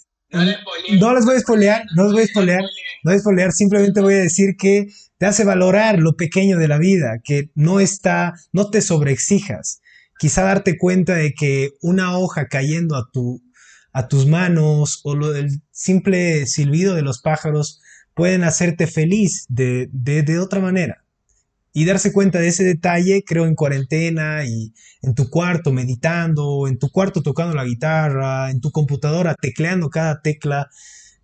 no, les voy a spoilear, no les voy a spoilear, no voy a spoilear, simplemente voy a decir que te hace valorar lo pequeño de la vida, que no está, no te sobreexijas. Quizá darte cuenta de que una hoja cayendo a, tu, a tus manos o lo, el simple silbido de los pájaros pueden hacerte feliz de, de, de otra manera y darse cuenta de ese detalle, creo, en cuarentena y en tu cuarto meditando, en tu cuarto tocando la guitarra, en tu computadora tecleando cada tecla,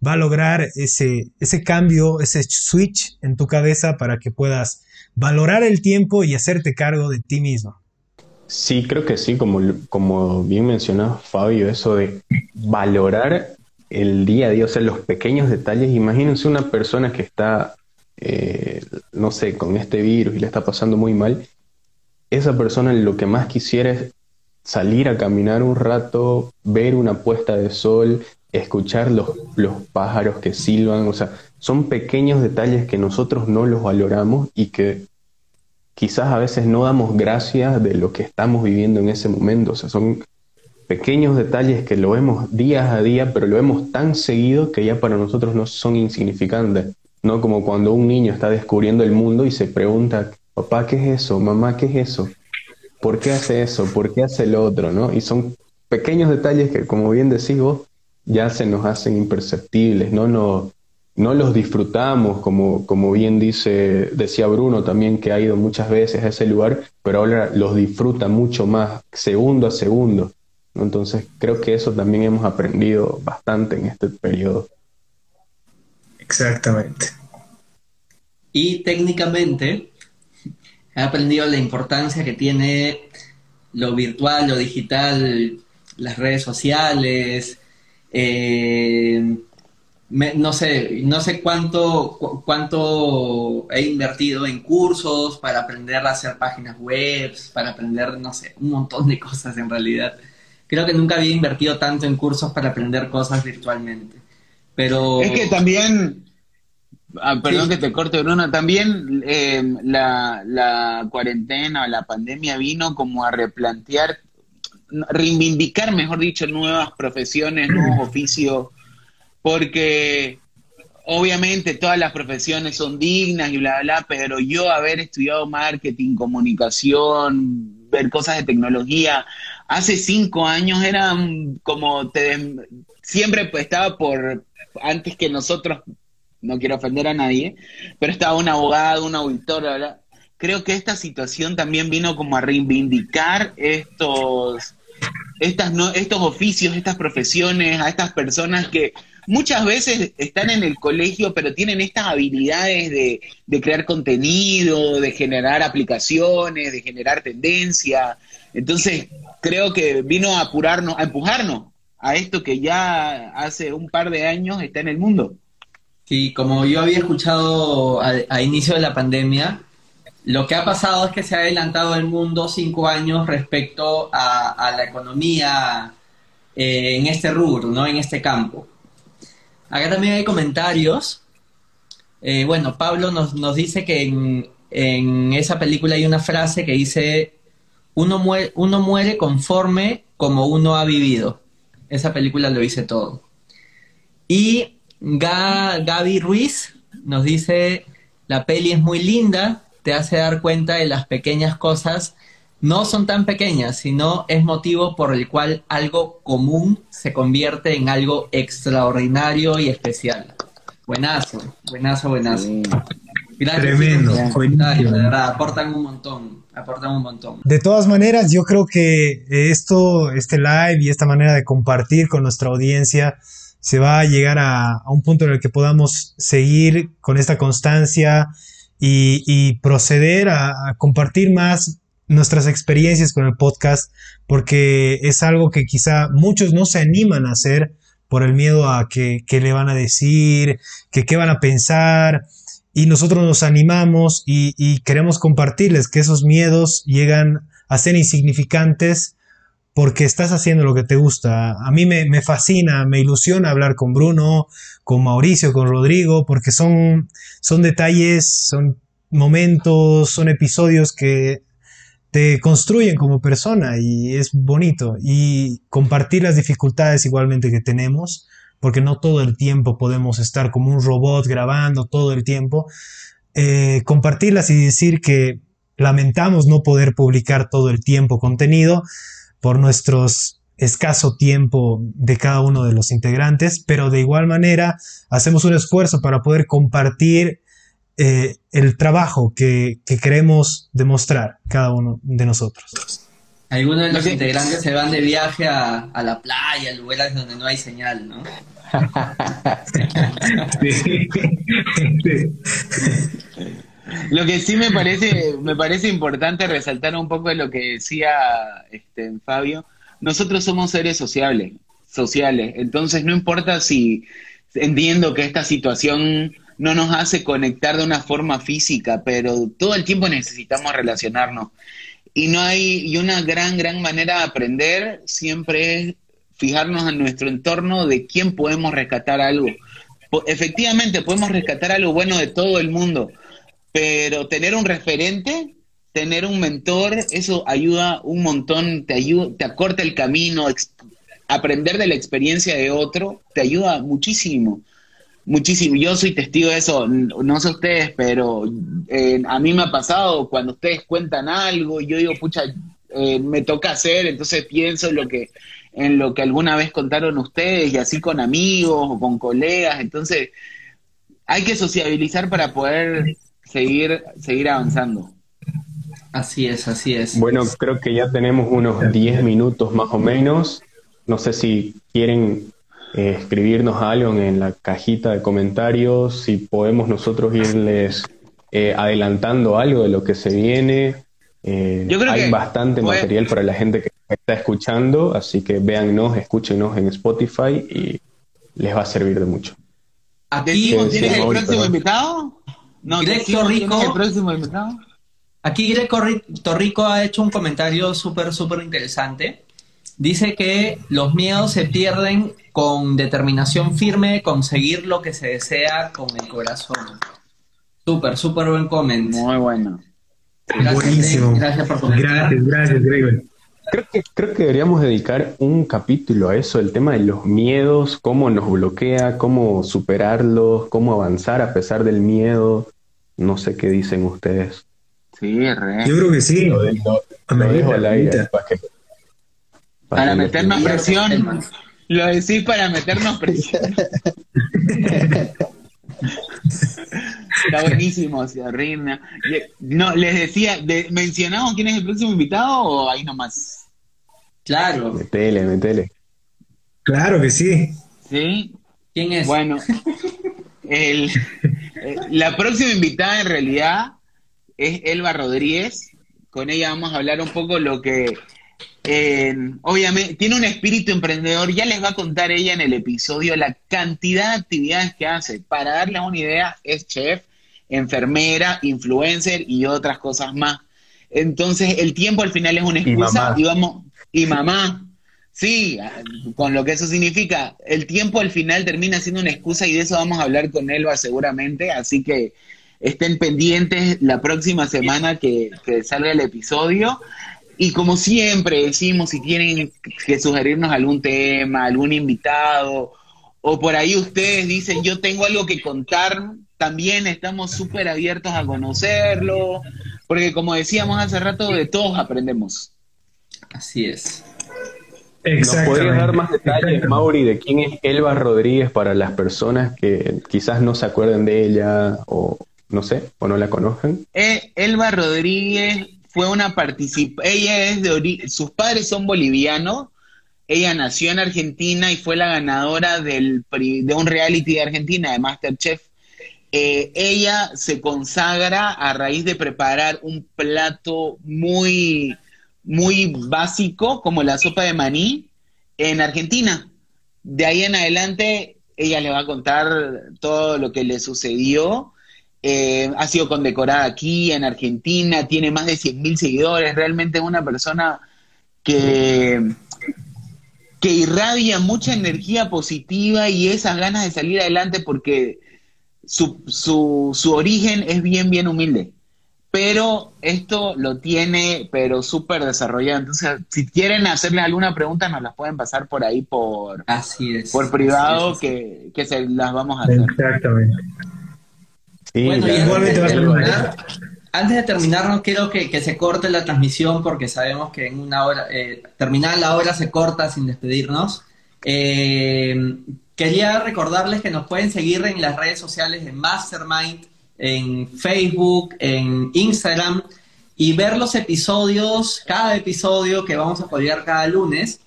va a lograr ese, ese cambio, ese switch en tu cabeza para que puedas valorar el tiempo y hacerte cargo de ti mismo. Sí, creo que sí, como, como bien mencionaba Fabio, eso de valorar el día a día, o sea, los pequeños detalles. Imagínense una persona que está eh, no sé, con este virus y le está pasando muy mal, esa persona lo que más quisiera es salir a caminar un rato, ver una puesta de sol, escuchar los, los pájaros que silban, o sea, son pequeños detalles que nosotros no los valoramos y que quizás a veces no damos gracias de lo que estamos viviendo en ese momento, o sea, son pequeños detalles que lo vemos días a día, pero lo vemos tan seguido que ya para nosotros no son insignificantes. ¿No? Como cuando un niño está descubriendo el mundo y se pregunta, papá, ¿qué es eso? Mamá, ¿qué es eso? ¿Por qué hace eso? ¿Por qué hace el otro? ¿no? Y son pequeños detalles que, como bien decís vos, ya se nos hacen imperceptibles, ¿no? No, no los disfrutamos, como, como bien dice, decía Bruno también, que ha ido muchas veces a ese lugar, pero ahora los disfruta mucho más, segundo a segundo. Entonces creo que eso también hemos aprendido bastante en este periodo. Exactamente. Y técnicamente he aprendido la importancia que tiene lo virtual, lo digital, las redes sociales. Eh, no sé, no sé cuánto, cuánto he invertido en cursos para aprender a hacer páginas web, para aprender, no sé, un montón de cosas en realidad. Creo que nunca había invertido tanto en cursos para aprender cosas virtualmente. Pero... Es que también, ah, perdón que te corte Bruno, también eh, la, la cuarentena o la pandemia vino como a replantear, reivindicar, mejor dicho, nuevas profesiones, nuevos oficios, porque obviamente todas las profesiones son dignas y bla, bla, pero yo haber estudiado marketing, comunicación, ver cosas de tecnología, hace cinco años era como te, siempre estaba por antes que nosotros, no quiero ofender a nadie, pero estaba un abogado, un auditor, creo que esta situación también vino como a reivindicar estos, estas, no, estos oficios, estas profesiones, a estas personas que muchas veces están en el colegio, pero tienen estas habilidades de, de crear contenido, de generar aplicaciones, de generar tendencia. Entonces, creo que vino a apurarnos, a empujarnos a esto que ya hace un par de años está en el mundo. Sí, como yo había escuchado a, inicio de la pandemia, lo que ha pasado es que se ha adelantado el mundo cinco años respecto a, la economía eh, en este rubro, ¿no? En este campo. Acá también hay comentarios. Eh, bueno, Pablo nos, nos dice que en, en, esa película hay una frase que dice, uno muere, uno muere conforme como uno ha vivido. Esa película lo hice todo. Y Gaby Ruiz nos dice, la peli es muy linda, te hace dar cuenta de las pequeñas cosas. No son tan pequeñas, sino es motivo por el cual algo común se convierte en algo extraordinario y especial. Buenazo, buenazo, buenazo. Tremendo. de verdad, aportan un montón, aportan un montón. De todas maneras, yo creo que esto, este live y esta manera de compartir con nuestra audiencia se va a llegar a, un punto en el que podamos seguir con esta constancia y, proceder a, compartir más nuestras experiencias con el podcast, porque es algo que quizá muchos no se animan a hacer por el miedo a que, que le van a decir, que qué van a pensar, y nosotros nos animamos y, queremos compartirles que esos miedos llegan a ser insignificantes porque estás haciendo lo que te gusta. A mí me, me, fascina, me ilusiona hablar con Bruno, con Mauricio, con Rodrigo, porque son, son detalles, son momentos, son episodios que te construyen como persona y es bonito. Y compartir las dificultades igualmente que tenemos, porque no todo el tiempo podemos estar como un robot grabando todo el tiempo. Eh, compartirlas y decir que lamentamos no poder publicar todo el tiempo contenido por nuestros escaso tiempo de cada uno de los integrantes, pero de igual manera hacemos un esfuerzo para poder compartir eh, el trabajo que, queremos demostrar cada uno de nosotros. Algunos de los integrantes se van de viaje a, la playa, a lugares donde no hay señal, ¿no? Lo que sí me parece, me parece importante resaltar un poco de lo que decía este, Fabio. Nosotros somos seres sociables, sociales. Entonces no importa si entiendo que esta situación no nos hace conectar de una forma física, pero todo el tiempo necesitamos relacionarnos. Y no hay, y una gran, gran manera de aprender siempre es fijarnos en nuestro entorno de quién podemos rescatar algo. Efectivamente, podemos rescatar algo bueno de todo el mundo, pero tener un referente, tener un mentor, eso ayuda un montón, te ayuda, te acorta el camino, aprender de la experiencia de otro, te ayuda muchísimo muchísimo. Yo soy testigo de eso, no sé ustedes, pero eh, a mí me ha pasado cuando ustedes cuentan algo y yo digo, pucha, eh, me toca hacer, entonces pienso en lo que en lo que alguna vez contaron ustedes y así con amigos o con colegas, entonces hay que sociabilizar para poder seguir seguir avanzando. Así es, así es. Bueno, creo que ya tenemos unos 10 minutos más o menos. No sé si quieren eh, escribirnos algo en la cajita de comentarios, si podemos nosotros irles eh, adelantando algo de lo que se viene. Eh, hay bastante material para la gente que está escuchando, así que véannos, escúchenos en Spotify y les va a servir de mucho. Aquí tienes el próximo invitado? No, Torrico, el próximo invitado? Aquí Greg Torrico ha hecho un comentario súper, súper interesante. Dice que los miedos se pierden con determinación firme, conseguir lo que se desea con el corazón. Súper, súper buen comment. Muy bueno. Buenísimo. Gracias por comentar. Gracias, gracias, Gregor. Creo que, creo que deberíamos dedicar un capítulo a eso, el tema de los miedos, cómo nos bloquea, cómo superarlos, cómo avanzar a pesar del miedo. No sé qué dicen ustedes. Sí, re. Yo creo que sí. Lo, para, meternos presión. Lo decís para meternos presión. Está buenísimo, Rirna. No, les decía, ¿mencionamos quién es el próximo invitado o ahí nomás? Claro. Metele, metele. Claro que sí. ¿Sí? ¿Quién es? Bueno, el, la próxima invitada en realidad es Elba Rodríguez. Con ella vamos a hablar un poco lo que obviamente, tiene un espíritu emprendedor, ya les va a contar ella en el episodio la cantidad de actividades que hace. Para darles una idea, es chef, enfermera, influencer y otras cosas más. Entonces, el tiempo al final es una excusa y, vamos, y mamá, sí, con lo que eso significa, el tiempo al final termina siendo una excusa y de eso vamos a hablar con Elba seguramente, así que estén pendientes la próxima semana que, salga el episodio. Y como siempre decimos, si tienen que sugerirnos algún tema, algún invitado, o por ahí ustedes dicen, yo tengo algo que contar, también estamos súper abiertos a conocerlo, porque como decíamos hace rato, de todos aprendemos. Así es. ¿Nos podrías dar más detalles, Mauri, de quién es Elba Rodríguez para las personas que quizás no se acuerden de ella o no sé, o no la conozcan? Eh, Elba Rodríguez fue una participa ella es de sus padres son bolivianos, ella nació en Argentina y fue la ganadora del, de un reality de Argentina, de Masterchef. Eh, ella se consagra a raíz de preparar un plato muy, muy básico, como la sopa de maní, en Argentina. De ahí en adelante, ella le va a contar todo lo que le sucedió eh, ha sido condecorada aquí en Argentina, tiene más de 100.000 seguidores, realmente es una persona que, que irradia mucha energía positiva y esas ganas de salir adelante porque su, su, su origen es bien, bien humilde. Pero esto lo tiene, pero súper desarrollado. Entonces, si quieren hacerle alguna pregunta, nos las pueden pasar por ahí por, así es, por privado, Que, que, se las vamos a hacer. Exactamente. bueno, igualmente va a ser antes de terminar, no quiero que, que, se corte la transmisión porque sabemos que en una hora, eh, terminar la hora se corta sin despedirnos. Eh, quería recordarles que nos pueden seguir en las redes sociales de Mastermind, en Facebook, en Instagram y ver los episodios, cada episodio que vamos a publicar cada lunes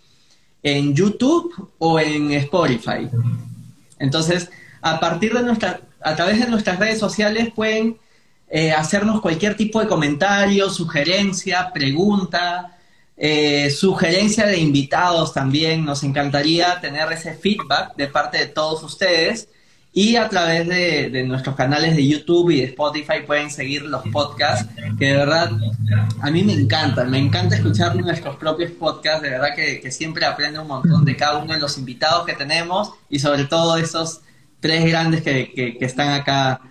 en YouTube o en Spotify. Entonces, a partir de nuestra, a través de nuestras redes sociales pueden eh, hacernos cualquier tipo de comentario, sugerencia, pregunta, eh, sugerencia de invitados también. Nos encantaría tener ese feedback de parte de todos ustedes. Y a través de, nuestros canales de YouTube y de Spotify pueden seguir los podcasts, que de verdad a mí me encantan, me encanta escuchar nuestros propios podcasts, de verdad que, siempre aprendo un montón de cada uno de los invitados que tenemos y sobre todo esos tres grandes que, que están acá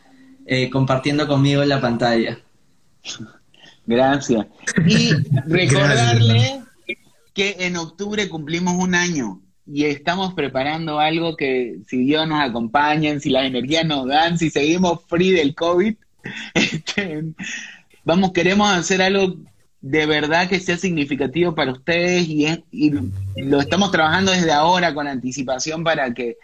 eh, compartiendo conmigo en la pantalla. Gracias. Y recordarle que en octubre cumplimos un año y estamos preparando algo que si Dios nos acompaña, si las energías nos dan, si seguimos free del COVID, este, vamos, queremos hacer algo de verdad que sea significativo para ustedes y, y lo estamos trabajando desde ahora con anticipación para que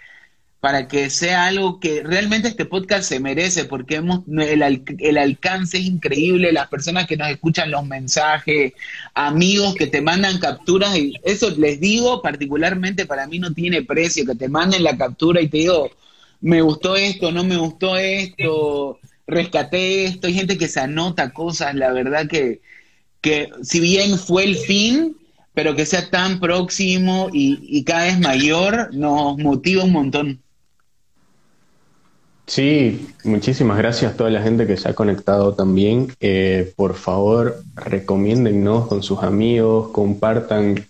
para que sea algo que realmente este podcast se merece, porque hemos, el, el, alcance es increíble, las personas que nos escuchan los mensajes, amigos que te mandan capturas, y eso les digo particularmente para mí no tiene precio, que te manden la captura y te digo, me gustó esto, no me gustó esto, rescaté esto, hay gente que se anota cosas, la verdad que, que si bien fue el fin, pero que sea tan próximo y, y cada vez mayor, nos motiva un montón. Sí, muchísimas gracias a toda la gente que se ha conectado también. Eh, por favor, recomiéndennos con sus amigos, compartan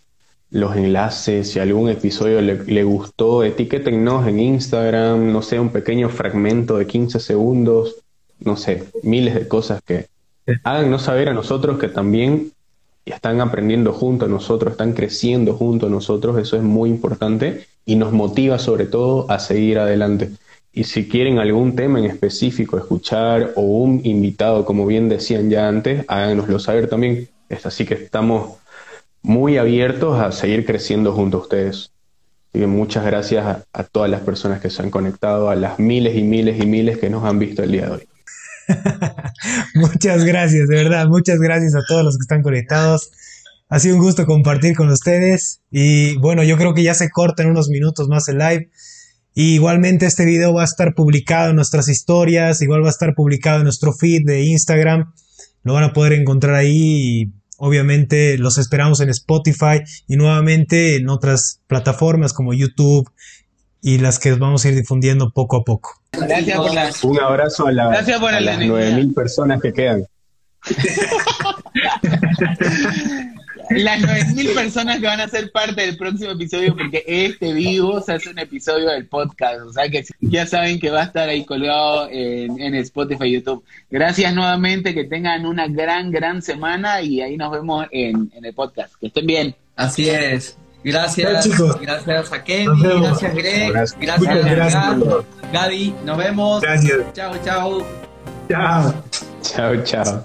los enlaces. Si algún episodio le, gustó, etiquétennos en Instagram, no sé, un pequeño fragmento de 15 segundos, no sé, miles de cosas que háganos saber a nosotros que también están aprendiendo junto a nosotros, están creciendo junto a nosotros. Eso es muy importante y nos motiva sobre todo a seguir adelante. Y si quieren algún tema en específico escuchar o un invitado, como bien decían ya antes, háganoslo saber también. Así que estamos muy abiertos a seguir creciendo junto a ustedes. Muchas gracias a, a, todas las personas que se han conectado, a las miles y miles y miles que nos han visto el día de hoy. muchas gracias, de verdad, muchas gracias a todos los que están conectados. Ha sido un gusto compartir con ustedes y bueno, yo creo que ya se corta en unos minutos más el live igualmente este video va a estar publicado en nuestras historias, igual va a estar publicado en nuestro feed de Instagram. Lo van a poder encontrar ahí y obviamente los esperamos en Spotify y nuevamente en otras plataformas como YouTube y las que vamos a ir difundiendo poco a poco. Gracias por Un abrazo a, las 9.000 personas que quedan. las 9.000 personas que van a ser parte del próximo episodio, porque este vivo se hace un episodio del podcast. O sea que ya saben que va a estar ahí colgado en, Spotify y YouTube. Gracias nuevamente, que tengan una gran, gran semana y ahí nos vemos en, el podcast. Que estén bien. Así es. Gracias, gracias a Kevin, gracias Greg, gracias, a Gaby, nos vemos. Gracias. Chao, chao. Chao. Chao, chao.